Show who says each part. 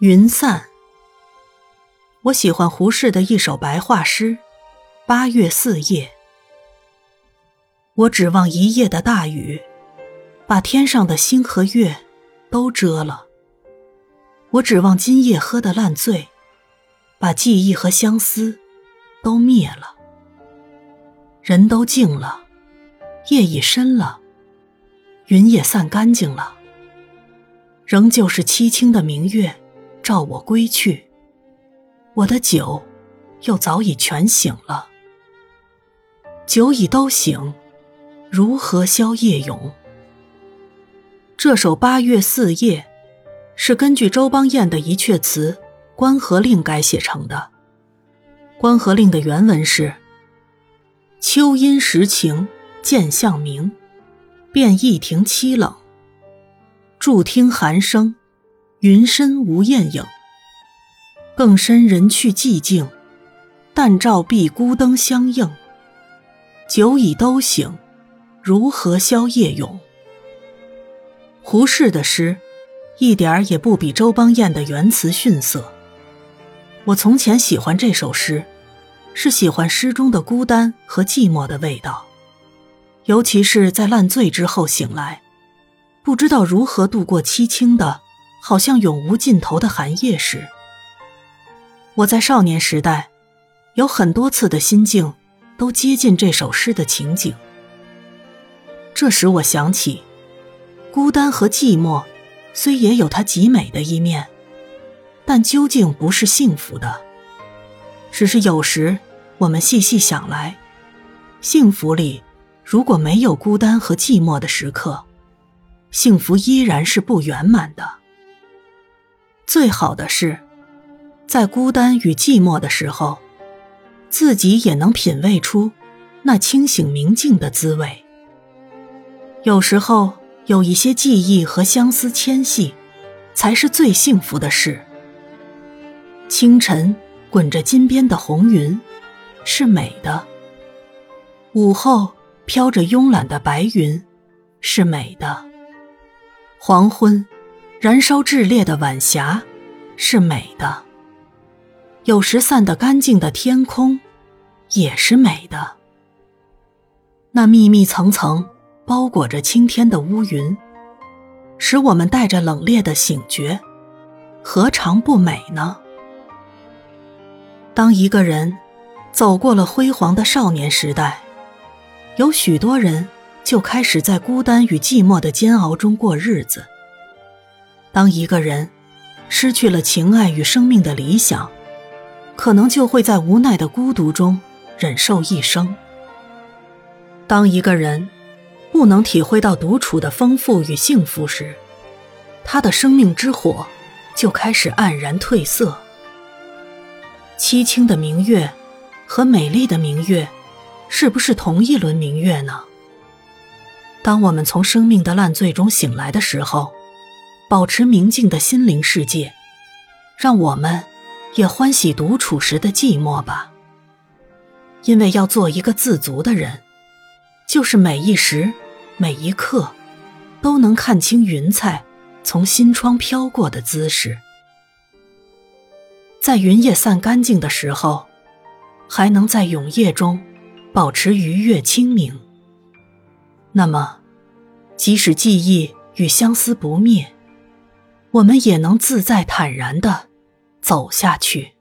Speaker 1: 云散。我喜欢胡适的一首白话诗《八月四夜》。我指望一夜的大雨，把天上的星和月都遮了。我指望今夜喝的烂醉，把记忆和相思都灭了。人都静了，夜已深了，云也散干净了。仍旧是凄清的明月，照我归去。我的酒，又早已全醒了。酒已都醒，如何消夜咏？这首《八月四夜》，是根据周邦彦的一阙词《关河令》改写成的。《关河令》的原文是：“秋阴时晴，见向明，便一庭凄冷。”伫听寒声，云深无雁影。更深人去寂静，但照壁孤灯相映。酒已都醒，如何消夜咏？胡适的诗，一点儿也不比周邦彦的原词逊色。我从前喜欢这首诗，是喜欢诗中的孤单和寂寞的味道，尤其是在烂醉之后醒来。不知道如何度过凄清的，好像永无尽头的寒夜时，我在少年时代有很多次的心境都接近这首诗的情景。这时我想起，孤单和寂寞虽也有它极美的一面，但究竟不是幸福的。只是有时我们细细想来，幸福里如果没有孤单和寂寞的时刻。幸福依然是不圆满的。最好的是，在孤单与寂寞的时候，自己也能品味出那清醒明净的滋味。有时候有一些记忆和相思牵系，才是最幸福的事。清晨滚着金边的红云，是美的；午后飘着慵懒的白云，是美的。黄昏，燃烧炽烈的晚霞，是美的；有时散得干净的天空，也是美的。那密密层层包裹着青天的乌云，使我们带着冷冽的醒觉，何尝不美呢？当一个人走过了辉煌的少年时代，有许多人。就开始在孤单与寂寞的煎熬中过日子。当一个人失去了情爱与生命的理想，可能就会在无奈的孤独中忍受一生。当一个人不能体会到独处的丰富与幸福时，他的生命之火就开始黯然褪色。凄清的明月和美丽的明月，是不是同一轮明月呢？当我们从生命的烂醉中醒来的时候，保持明净的心灵世界，让我们也欢喜独处时的寂寞吧。因为要做一个自足的人，就是每一时、每一刻，都能看清云彩从心窗飘过的姿势，在云叶散干净的时候，还能在永夜中保持愉悦清明。那么，即使记忆与相思不灭，我们也能自在坦然的走下去。